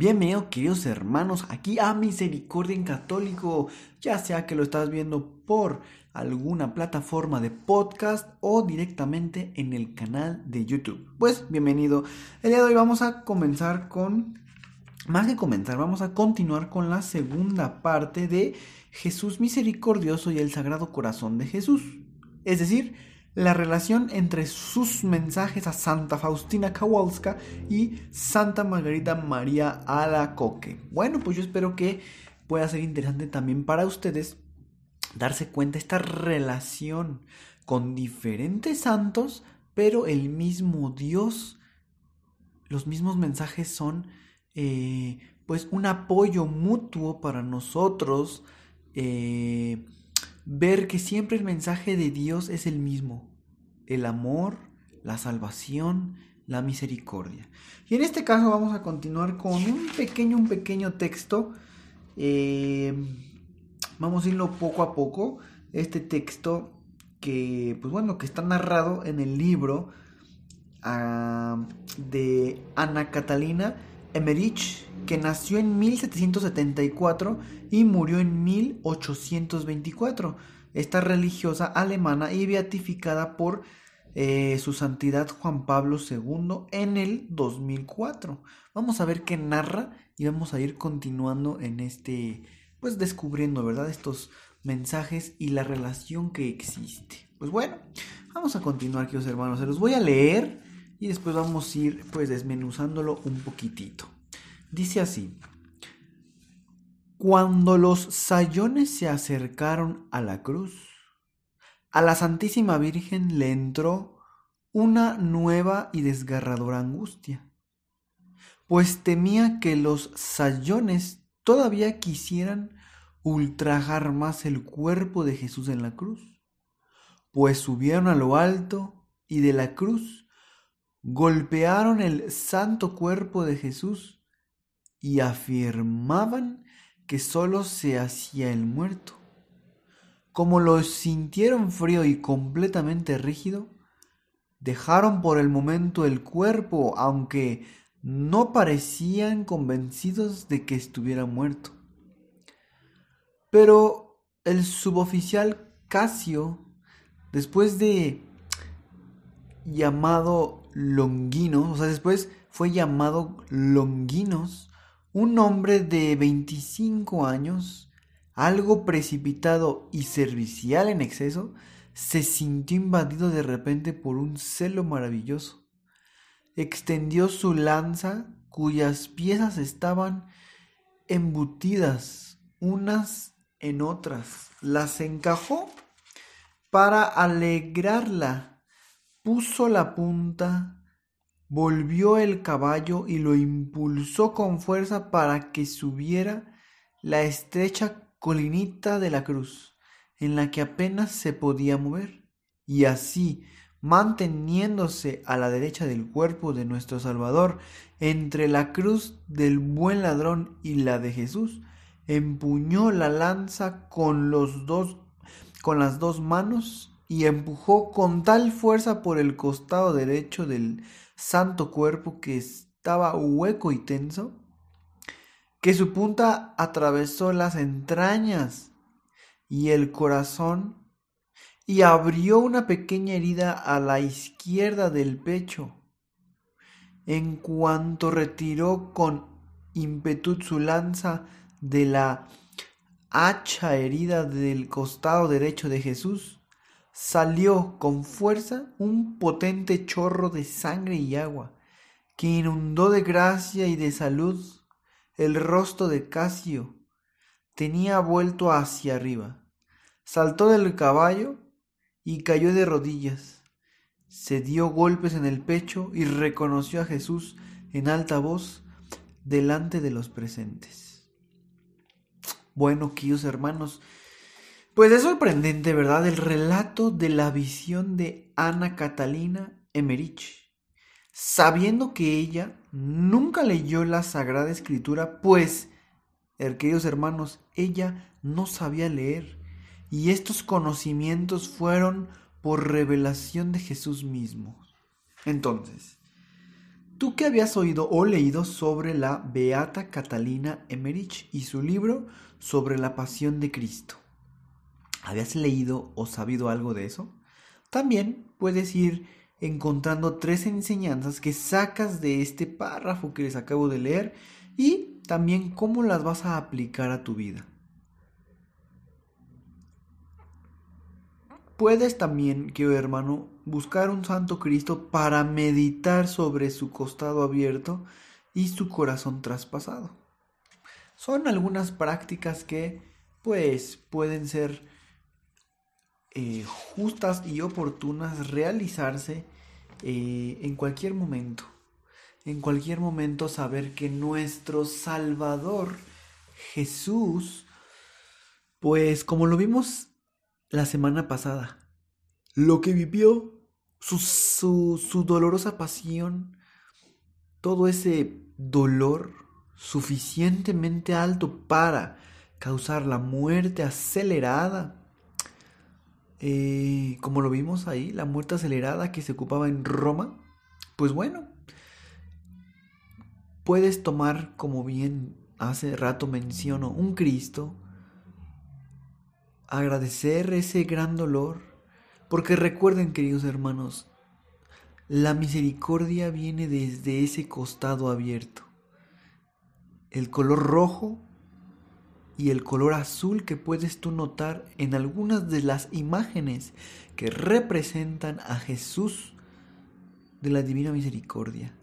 Bienvenidos queridos hermanos aquí a Misericordia en Católico, ya sea que lo estás viendo por alguna plataforma de podcast o directamente en el canal de YouTube. Pues bienvenido. El día de hoy vamos a comenzar con, más que comenzar, vamos a continuar con la segunda parte de Jesús misericordioso y el Sagrado Corazón de Jesús. Es decir, la relación entre sus mensajes a Santa Faustina Kowalska y Santa Margarita María Alacoque. Bueno, pues yo espero que pueda ser interesante también para ustedes darse cuenta esta relación con diferentes santos, pero el mismo Dios. Los mismos mensajes son eh, pues un apoyo mutuo para nosotros. Eh, ver que siempre el mensaje de Dios es el mismo, el amor, la salvación, la misericordia. Y en este caso vamos a continuar con un pequeño, un pequeño texto. Eh, vamos a irlo poco a poco. Este texto que, pues bueno, que está narrado en el libro ah, de Ana Catalina Emmerich, que nació en 1774 y murió en 1824. Esta religiosa alemana y beatificada por eh, su santidad Juan Pablo II en el 2004. Vamos a ver qué narra y vamos a ir continuando en este, pues descubriendo, ¿verdad? Estos mensajes y la relación que existe. Pues bueno, vamos a continuar, queridos hermanos. Se los voy a leer y después vamos a ir pues desmenuzándolo un poquitito. Dice así, cuando los sayones se acercaron a la cruz, a la Santísima Virgen le entró una nueva y desgarradora angustia, pues temía que los sayones todavía quisieran ultrajar más el cuerpo de Jesús en la cruz, pues subieron a lo alto y de la cruz golpearon el santo cuerpo de Jesús y afirmaban que sólo se hacía el muerto. Como lo sintieron frío y completamente rígido, dejaron por el momento el cuerpo, aunque no parecían convencidos de que estuviera muerto. Pero el suboficial Casio, después de llamado Longinos, o sea, después fue llamado Longinos, un hombre de 25 años, algo precipitado y servicial en exceso, se sintió invadido de repente por un celo maravilloso. Extendió su lanza, cuyas piezas estaban embutidas unas en otras, las encajó para alegrarla puso la punta, volvió el caballo y lo impulsó con fuerza para que subiera la estrecha colinita de la cruz, en la que apenas se podía mover, y así, manteniéndose a la derecha del cuerpo de nuestro Salvador, entre la cruz del buen ladrón y la de Jesús, empuñó la lanza con los dos con las dos manos y empujó con tal fuerza por el costado derecho del santo cuerpo que estaba hueco y tenso, que su punta atravesó las entrañas y el corazón y abrió una pequeña herida a la izquierda del pecho. En cuanto retiró con ímpetu su lanza de la hacha herida del costado derecho de Jesús, salió con fuerza un potente chorro de sangre y agua, que inundó de gracia y de salud el rostro de Casio. Tenía vuelto hacia arriba. Saltó del caballo y cayó de rodillas. Se dio golpes en el pecho y reconoció a Jesús en alta voz, delante de los presentes. Bueno, queridos hermanos, pues es sorprendente, ¿verdad? El relato de la visión de Ana Catalina Emerich, sabiendo que ella nunca leyó la Sagrada Escritura, pues, er, queridos hermanos, ella no sabía leer, y estos conocimientos fueron por revelación de Jesús mismo. Entonces, ¿tú qué habías oído o leído sobre la Beata Catalina Emerich y su libro sobre la pasión de Cristo? ¿Habías leído o sabido algo de eso? También puedes ir encontrando tres enseñanzas que sacas de este párrafo que les acabo de leer y también cómo las vas a aplicar a tu vida. Puedes también, querido hermano, buscar un santo Cristo para meditar sobre su costado abierto y su corazón traspasado. Son algunas prácticas que, pues, pueden ser eh, justas y oportunas realizarse eh, en cualquier momento. En cualquier momento saber que nuestro Salvador Jesús, pues como lo vimos la semana pasada, lo que vivió, su, su dolorosa pasión, todo ese dolor suficientemente alto para causar la muerte acelerada eh, como lo vimos ahí, la muerte acelerada que se ocupaba en Roma, pues bueno, puedes tomar, como bien hace rato menciono, un Cristo, agradecer ese gran dolor, porque recuerden, queridos hermanos, la misericordia viene desde ese costado abierto. El color rojo y el color azul que puedes tú notar en algunas de las imágenes que representan a Jesús de la Divina Misericordia.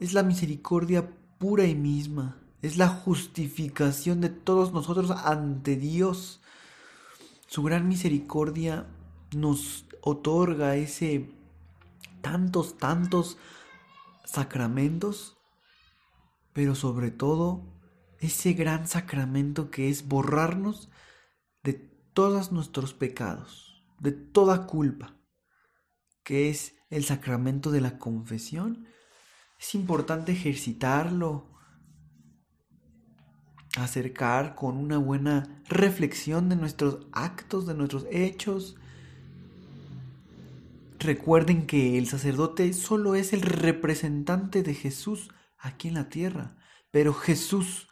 Es la misericordia pura y misma, es la justificación de todos nosotros ante Dios. Su gran misericordia nos otorga ese tantos, tantos sacramentos, pero sobre todo ese gran sacramento que es borrarnos de todos nuestros pecados, de toda culpa, que es el sacramento de la confesión. Es importante ejercitarlo, acercar con una buena reflexión de nuestros actos, de nuestros hechos. Recuerden que el sacerdote solo es el representante de Jesús aquí en la tierra, pero Jesús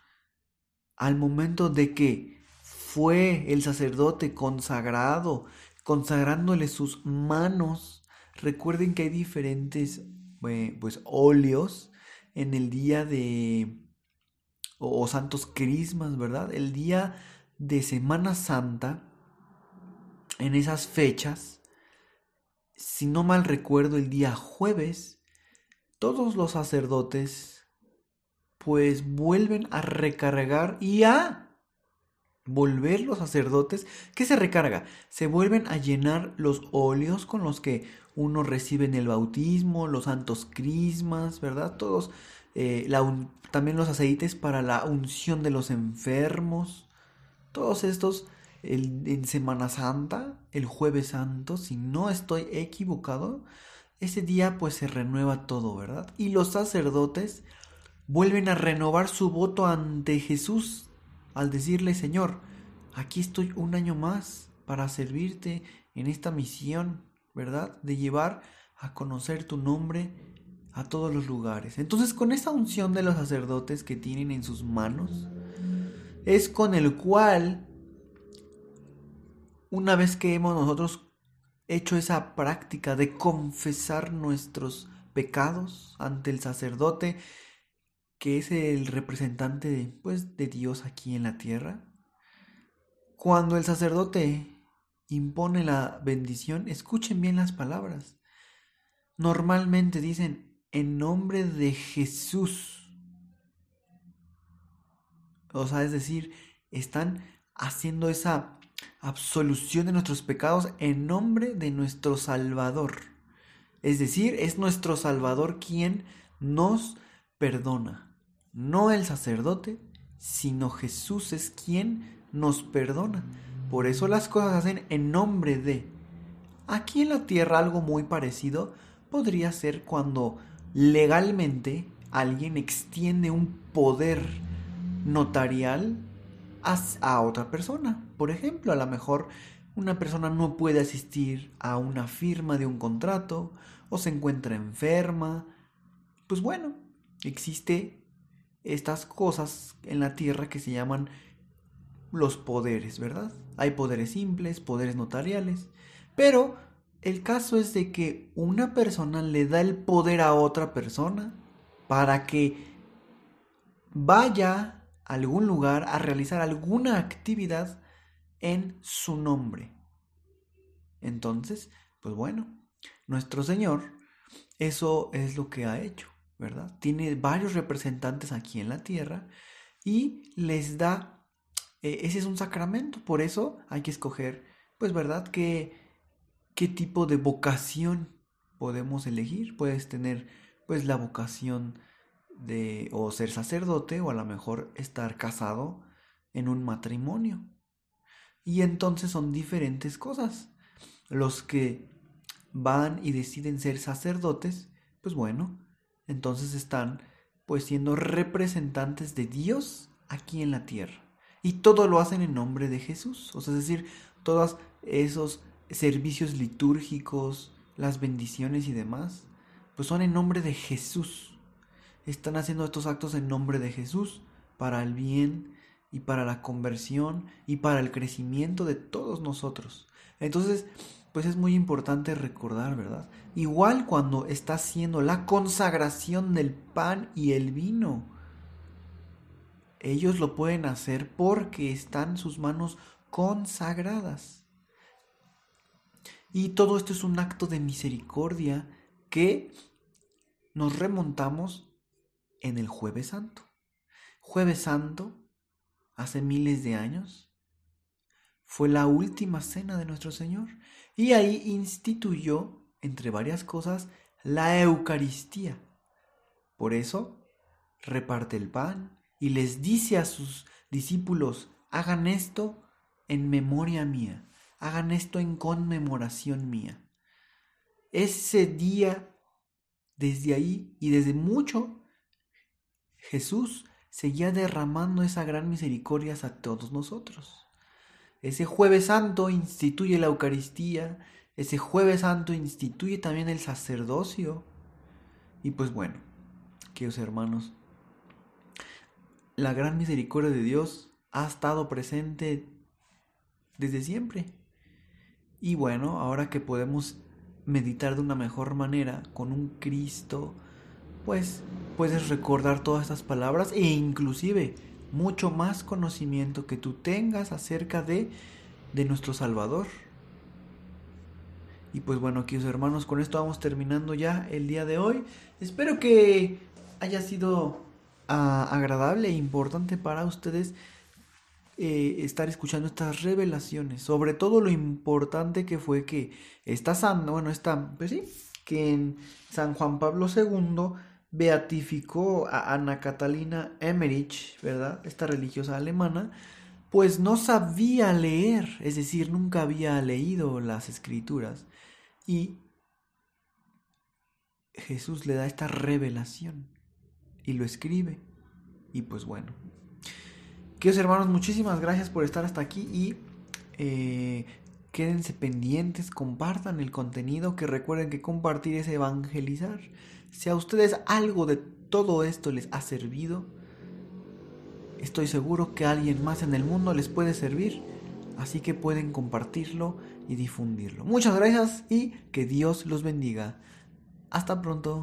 al momento de que fue el sacerdote consagrado, consagrándole sus manos. Recuerden que hay diferentes eh, pues óleos en el día de o, santos crismas, ¿verdad? El día de Semana Santa en esas fechas, si no mal recuerdo, el día jueves, todos los sacerdotes pues vuelven a recargar y a volver los sacerdotes. ¿Qué se recarga? Se vuelven a llenar los óleos con los que uno recibe en el bautismo, los santos crismas, ¿verdad? Todos, eh, también los aceites para la unción de los enfermos. Todos estos en Semana Santa, el jueves santo, si no estoy equivocado, ese día pues se renueva todo, ¿verdad? Y los sacerdotes vuelven a renovar su voto ante Jesús al decirle, Señor, aquí estoy un año más para servirte en esta misión, ¿verdad? De llevar a conocer tu nombre a todos los lugares. Entonces, con esa unción de los sacerdotes que tienen en sus manos, es con el cual, una vez que hemos nosotros hecho esa práctica de confesar nuestros pecados ante el sacerdote, que es el representante de, pues, de Dios aquí en la tierra. Cuando el sacerdote impone la bendición, escuchen bien las palabras. Normalmente dicen, en nombre de Jesús. O sea, es decir, están haciendo esa absolución de nuestros pecados en nombre de nuestro Salvador. Es decir, es nuestro Salvador quien nos perdona no el sacerdote, sino Jesús es quien nos perdona. Por eso las cosas hacen en nombre de. Aquí en la tierra algo muy parecido podría ser cuando legalmente alguien extiende un poder notarial a, otra persona. Por ejemplo, a lo mejor una persona no puede asistir a una firma de un contrato o se encuentra enferma. Pues bueno, existe estas cosas en la tierra que se llaman los poderes, ¿verdad? Hay poderes simples, poderes notariales, pero el caso es de que una persona le da el poder a otra persona para que vaya a algún lugar a realizar alguna actividad en su nombre. Entonces, pues bueno, nuestro Señor, eso es lo que ha hecho, ¿verdad? Tiene varios representantes aquí en la tierra y les da, eh, ese es un sacramento, por eso hay que escoger, pues, ¿verdad? ¿Qué, qué tipo de vocación podemos elegir? Puedes tener, pues, la vocación de o ser sacerdote o a lo mejor estar casado en un matrimonio. Y entonces son diferentes cosas. Los que van y deciden ser sacerdotes, pues bueno, entonces están pues siendo representantes de Dios aquí en la tierra. Y todo lo hacen en nombre de Jesús. O sea, es decir, todos esos servicios litúrgicos, las bendiciones y demás, pues son en nombre de Jesús están haciendo estos actos en nombre de Jesús para el bien y para la conversión y para el crecimiento de todos nosotros. Entonces, pues es muy importante recordar, ¿verdad? Igual cuando está haciendo la consagración del pan y el vino. Ellos lo pueden hacer porque están sus manos consagradas. Y todo esto es un acto de misericordia que nos remontamos en el jueves santo. Jueves santo, hace miles de años, fue la última cena de nuestro Señor y ahí instituyó, entre varias cosas, la Eucaristía. Por eso, reparte el pan y les dice a sus discípulos, hagan esto en memoria mía, hagan esto en conmemoración mía. Ese día, desde ahí y desde mucho Jesús seguía derramando esa gran misericordia a todos nosotros. Ese jueves santo instituye la Eucaristía, ese jueves santo instituye también el sacerdocio. Y pues bueno, queridos hermanos, la gran misericordia de Dios ha estado presente desde siempre. Y bueno, ahora que podemos meditar de una mejor manera con un Cristo, pues puedes recordar todas estas palabras e inclusive mucho más conocimiento que tú tengas acerca de, de nuestro Salvador. Y pues bueno, queridos hermanos, con esto vamos terminando ya el día de hoy. Espero que haya sido ah, agradable e importante para ustedes eh, estar escuchando estas revelaciones. Sobre todo lo importante que fue que esta santa, bueno, está, pues sí, que en San Juan Pablo II beatificó a Ana Catalina Emmerich, ¿verdad? Esta religiosa alemana, pues no sabía leer, es decir, nunca había leído las escrituras. Y Jesús le da esta revelación y lo escribe. Y pues bueno. Queridos hermanos, muchísimas gracias por estar hasta aquí y eh, quédense pendientes, compartan el contenido, que recuerden que compartir es evangelizar. Si a ustedes algo de todo esto les ha servido, estoy seguro que alguien más en el mundo les puede servir, así que pueden compartirlo y difundirlo. Muchas gracias y que Dios los bendiga. Hasta pronto.